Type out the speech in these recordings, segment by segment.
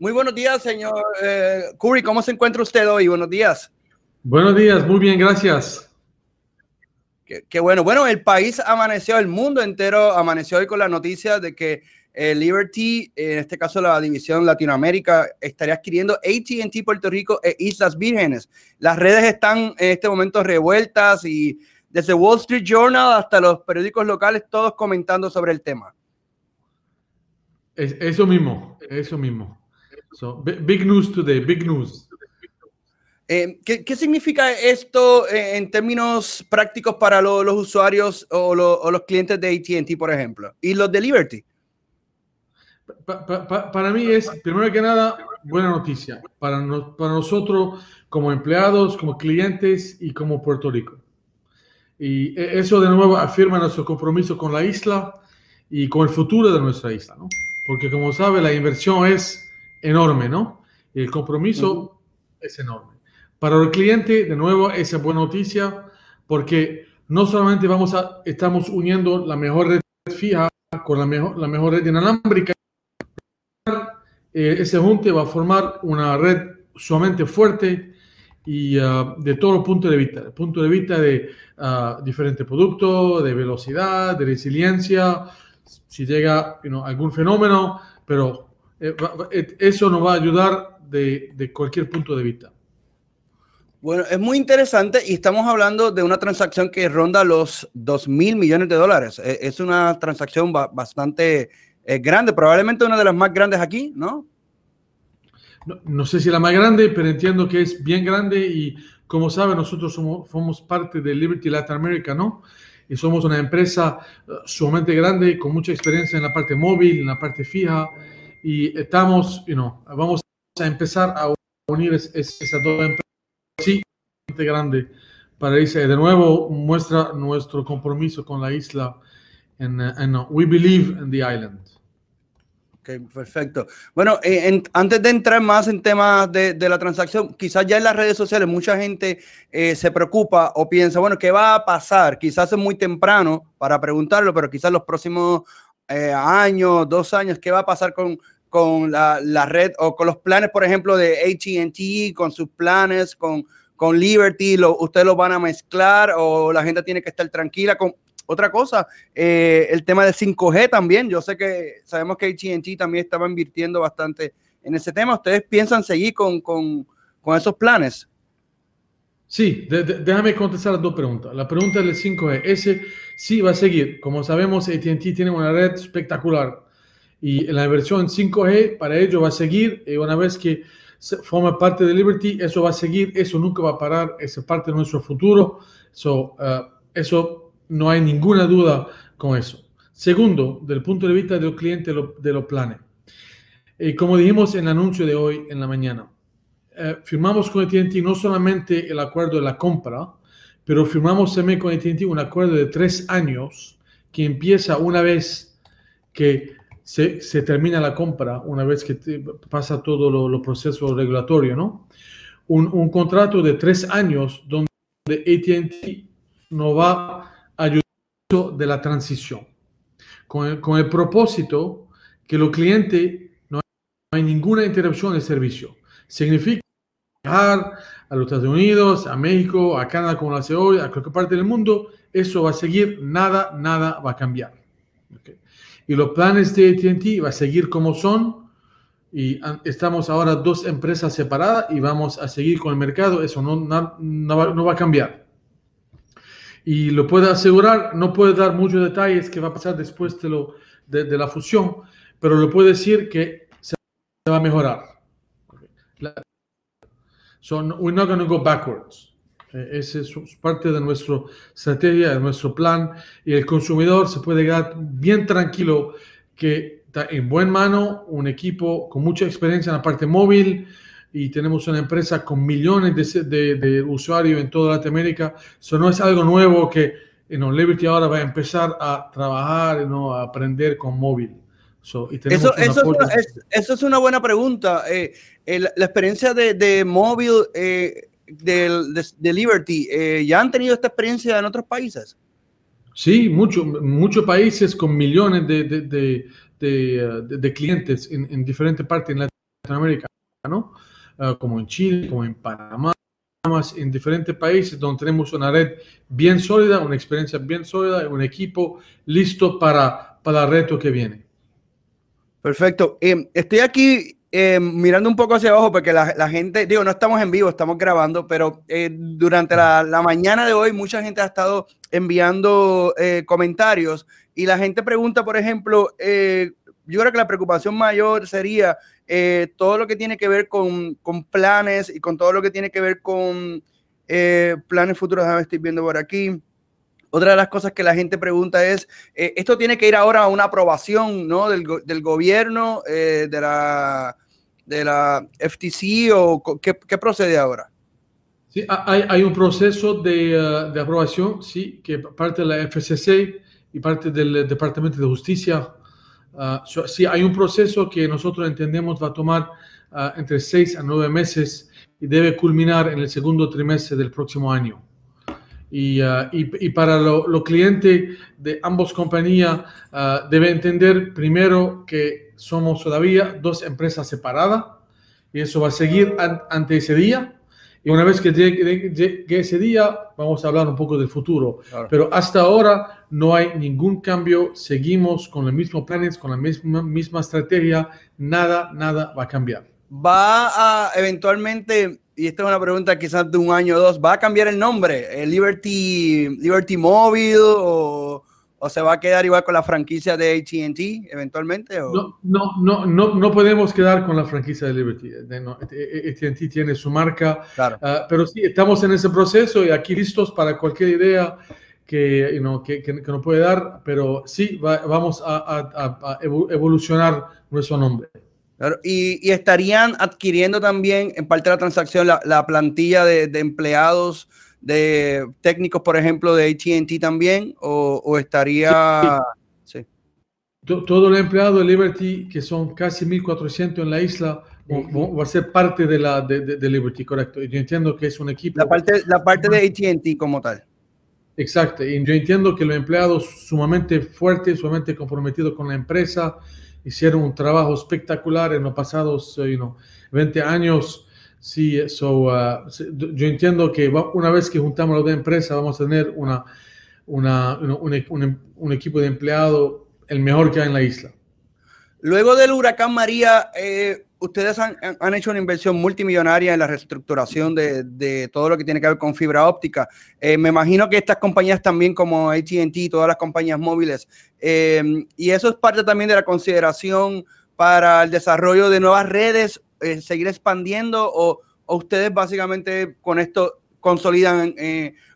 Muy buenos días, señor eh, Curry. ¿Cómo se encuentra usted hoy? Buenos días. Buenos días, muy bien, gracias. Qué, bueno. Bueno, el país amaneció, el mundo entero amaneció hoy con la noticia de que eh, Liberty, en este caso la división Latinoamérica, estaría adquiriendo ATT Puerto Rico e Islas Vírgenes. Las redes están en este momento revueltas y desde Wall Street Journal hasta los periódicos locales, todos comentando sobre el tema. eso mismo, eso mismo. So, big news today, big news. Eh, ¿qué, significa esto eh, en términos prácticos para los usuarios o, los clientes de ATT, por ejemplo? Y los de Liberty. para mí es, primero que nada, buena noticia para, para nosotros como empleados, como clientes y como Puerto Rico. Y e, eso de nuevo afirma nuestro compromiso con la isla y con el futuro de nuestra isla, ¿no? Porque como sabe, la inversión es enorme, ¿no? Y el compromiso es enorme. Para el cliente, de nuevo, esa es buena noticia porque no solamente vamos a, estamos uniendo la mejor red fija con la mejor, la mejor red inalámbrica, eh, ese junte va a formar una red sumamente fuerte y uh, de todos los puntos de vista, el punto de vista de uh, diferentes productos, de velocidad, de resiliencia, si llega algún fenómeno, pero eh, eh, eso nos va a ayudar de, de, cualquier punto de vista. Bueno, es muy interesante y estamos hablando de una transacción que ronda los 2 mil millones de dólares. E, es una transacción bastante eh, grande, probablemente una de las más grandes aquí, ¿no? ¿no? ¿no? sé si la más grande, pero entiendo que es bien grande y como saben, nosotros somos, somos parte de Liberty Latin America, ¿no? Y somos una empresa sumamente grande, con mucha experiencia en la parte móvil, en la parte fija, y estamos, you know, vamos a empezar a unir esas dos empresas sí, grande para irse. De nuevo, muestra nuestro compromiso con la isla en, en We Believe in the Island. Ok, perfecto. Bueno, eh, antes de entrar más en temas de, de, la transacción, quizás ya en las redes sociales mucha gente eh, se preocupa o piensa, bueno, ¿qué va a pasar? Quizás es muy temprano para preguntarlo, pero quizás los próximos eh, años, dos años, qué va a pasar con, con la, la, red o con los planes, por ejemplo, de ATT, con sus planes, con, con Liberty, lo, ustedes los van a mezclar o la gente tiene que estar tranquila con otra cosa, eh, el tema de 5G también. Yo sé que sabemos que ATT también estaba invirtiendo bastante en ese tema. ¿Ustedes piensan seguir con, con, con esos planes? Sí, déjame contestar las dos preguntas. La pregunta del 5G, ese sí va a seguir. Como sabemos, ATT tiene una red espectacular y la inversión en 5G para ello va a seguir. Y una vez que forma parte de Liberty, eso va a seguir, eso nunca va a parar, es parte de nuestro futuro. So, uh, eso no hay ninguna duda con eso. Segundo, del punto de vista de los clientes de los planes. Y como dijimos en el anuncio de hoy en la mañana, eh, firmamos con AT&T no solamente el acuerdo de la compra, pero firmamos también con AT&T un acuerdo de tres años que empieza una vez que se, se termina la compra, una vez que te, pasa todo lo, lo, proceso regulatorio, ¿no? Un, un contrato de tres años donde AT&T nos va a ayudar de la transición, con el, con el propósito que los clientes no hay ninguna interrupción del servicio. Significa viajar a los Estados Unidos, a México, a Canadá, como lo hace hoy, a cualquier parte del mundo, eso va a seguir, nada, nada va a cambiar. Okay. Y los planes de ATT va a seguir como son, y estamos ahora dos empresas separadas y vamos a seguir con el mercado, eso no, no, no, va, no va, a cambiar. Y lo puedo asegurar, no puedo dar muchos detalles que va a pasar después de, lo, de, de la fusión, pero lo puedo decir que se va a mejorar. La, So we're not going to go backwards. Eh, esa es parte de nuestra estrategia, de nuestro plan, y el consumidor se puede quedar bien tranquilo que está en buen mano, un equipo con mucha experiencia en la parte móvil, y tenemos una empresa con millones de, de, de usuarios en toda Latinoamérica. Eso no es algo nuevo que you know, Liberty ahora va a empezar a trabajar, you know, a aprender con móvil. So, eso, eso, es, eso, es, una buena pregunta. Eh, la experiencia de, de móvil eh, de, de, de, Liberty, eh, ¿ya han tenido esta experiencia en otros países? Sí, muchos muchos países con millones de, de clientes en, en, diferentes partes en Latinoamérica, ¿no? Uh, como en Chile, como en Panamá, en diferentes países donde tenemos una red bien sólida, una experiencia bien sólida, un equipo listo para, para el reto que viene. Perfecto. Eh, estoy aquí eh, mirando un poco hacia abajo porque la, gente, digo, no estamos en vivo, estamos grabando, pero eh, durante la, mañana de hoy mucha gente ha estado enviando eh, comentarios y la gente pregunta, por ejemplo, yo creo que la preocupación mayor sería eh, todo lo que tiene que ver con, planes y con todo lo que tiene que ver con eh, planes futuros. Déjame estoy viendo por aquí. Otra de las cosas que la gente pregunta es, eh, ¿esto tiene que ir ahora a una aprobación ¿no? del, gobierno, de, la, de la FTC o qué, procede ahora? Sí, hay, un proceso de, de, aprobación, sí, que parte de la FCC y parte del Departamento de Justicia so, sí, hay un proceso que nosotros entendemos va a tomar uh, entre seis a nueve meses y debe culminar en el segundo trimestre del próximo año. Y, uh, y, y para los lo clientes de ambas compañías debe entender primero que somos todavía dos empresas separadas y eso va a seguir an ante ese día. Y una vez que llegue, llegue, ese día, vamos a hablar un poco del futuro. Claro. Pero hasta ahora no hay ningún cambio. Seguimos con los mismos planes, con la misma, misma estrategia. Nada, nada va a cambiar. Va a eventualmente, y esta es una pregunta quizás de un año o dos, ¿va a cambiar el nombre? ¿El Liberty, Liberty Mobile o, o se va a quedar igual con la franquicia de AT&T eventualmente? O? No, no, no, no, no podemos quedar con la franquicia de Liberty. No, AT&T tiene su marca, claro. uh, pero sí, estamos en ese proceso y aquí listos para cualquier idea que, you know, que, que, que nos puede dar, pero sí, va, vamos a, a, a, evolucionar nuestro nombre. Claro, y, y, estarían adquiriendo también en parte de la transacción la, la plantilla de, de empleados de técnicos, por ejemplo, de ATT también, o, o estaría... Sí. sí. Todo el empleado de Liberty, que son casi 1.400 en la isla, va a ser parte de, la, de, Liberty, correcto. Yo entiendo que es un equipo... La parte, la parte de ATT como tal. Exacto, y yo entiendo que los empleados sumamente fuertes, sumamente comprometidos con la empresa, hicieron un trabajo espectacular en los pasados you know, 20 años Sí, so, uh, yo entiendo que una vez que juntamos las dos empresas vamos a tener una, una, un, un, un, equipo de empleados el mejor que hay en la isla. Luego del huracán María, eh, ustedes han, han, hecho una inversión multimillonaria en la reestructuración de, de, todo lo que tiene que ver con fibra óptica. Eh, me imagino que estas compañías también como ATT, todas las compañías móviles, eh, y eso es parte también de la consideración para el desarrollo de nuevas redes eh, seguir expandiendo o, o, ustedes básicamente con esto consolidan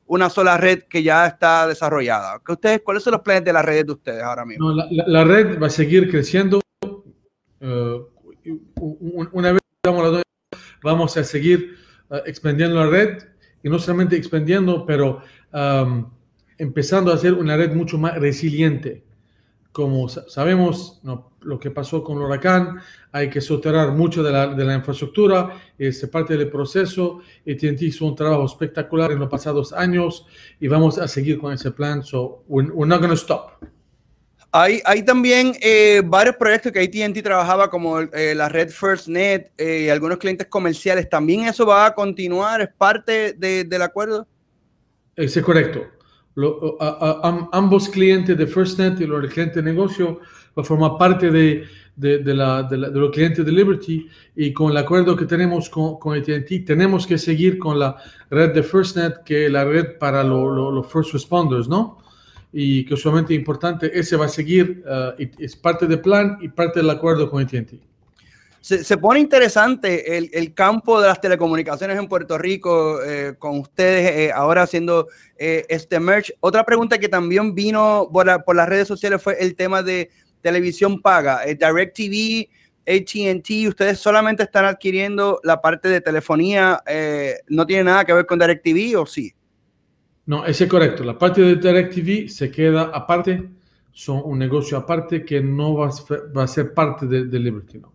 una sola red que ya está desarrollada? ¿Qué ustedes, ¿Cuáles son los planes de la red de ustedes ahora mismo? La, red va a seguir creciendo. Una vez vamos a seguir uh, expandiendo la red y no solamente expandiendo, pero um, empezando a hacer una red mucho más resiliente. Como sabemos, no, lo que pasó con el huracán, hay que soterrar mucho de la, de la infraestructura, es parte del proceso. AT&T hizo un trabajo espectacular en los pasados años y vamos a seguir con ese plan. So we're, we're not going to stop. Hay, hay también eh, varios proyectos que AT&T trabajaba como eh, la red FirstNet eh, y algunos clientes comerciales. ¿También eso va a continuar? ¿Es parte de, del acuerdo? Es correcto. Lo, a, a, a, ambos clientes de FirstNet y los clientes de negocio va a formar parte de, de, de, la, de, la, de, los clientes de Liberty y con el acuerdo que tenemos con, con AT&T tenemos que seguir con la red de FirstNet que es la red para los lo, lo first responders, ¿no? Y que es sumamente importante, ese va a seguir, uh, es parte del plan y parte del acuerdo con AT&T. Se, se, pone interesante el, el, campo de las telecomunicaciones en Puerto Rico eh, con ustedes eh, ahora haciendo eh, este merge. Otra pregunta que también vino por, la, por, las redes sociales fue el tema de televisión paga. Eh, DirecTV, ATT, ustedes solamente están adquiriendo la parte de telefonía, eh, ¿no tiene nada que ver con DirecTV o sí? No, ese es correcto. La parte de DirecTV se queda aparte, son un negocio aparte que no va a, va a ser parte de, de Liberty. No.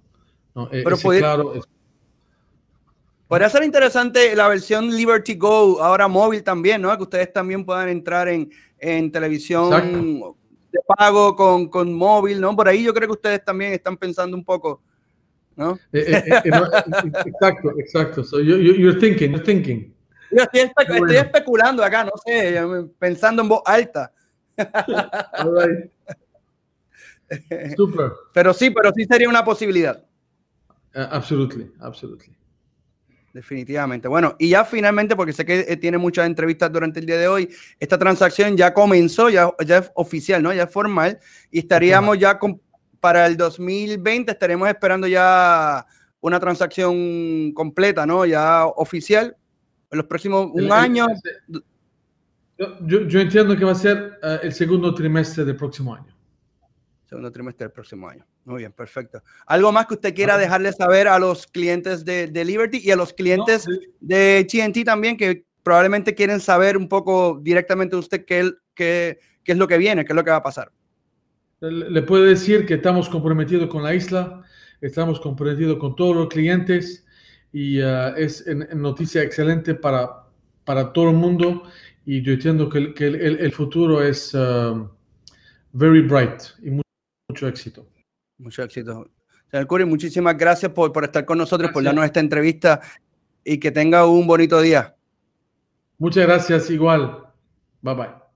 no Pero puede, claro, es... podría ser interesante la versión Liberty Go, ahora móvil también, ¿no? Que ustedes también puedan entrar en, en televisión. Exacto de pago con, con, móvil, ¿no? Por ahí yo creo que ustedes también están pensando un poco, ¿no? Eh, eh, eh, exacto, exacto. So you, you, you're thinking, you're thinking. Yo estoy, espe- estoy Bueno. especulando acá, no sé, pensando en voz alta. All right. Super. Pero sí, pero sí sería una posibilidad. Uh, absolutely, absolutely. Definitivamente. Bueno, y ya finalmente, porque sé que eh, tiene muchas entrevistas durante el día de hoy, esta transacción ya comenzó, ya, ya es oficial, ¿no? Ya es formal y estaríamos ya con, para el 2020, estaremos esperando ya una transacción completa, ¿no? Ya oficial, en los próximos un El- el- año. Yo, entiendo que va a ser uh, el segundo trimestre del próximo año. Segundo trimestre del próximo año. Muy bien, perfecto. ¿Algo más que usted quiera dejarle saber a los clientes de, de Liberty y a los clientes No, de TNT también que probablemente quieren saber un poco directamente de usted qué, qué, qué es lo que viene, qué es lo que va a pasar? Le le puedo decir que estamos comprometidos con la isla, estamos comprometidos con todos los clientes y uh, es en- en noticia excelente para, para todo el mundo y yo entiendo que, el- que el, el- el futuro es um, very bright y mu- mucho éxito. Mucho éxito. Señor Curry, muchísimas gracias por, por estar con nosotros, por Gracias. darnos esta entrevista y que tenga un bonito día. Muchas gracias igual. Bye bye.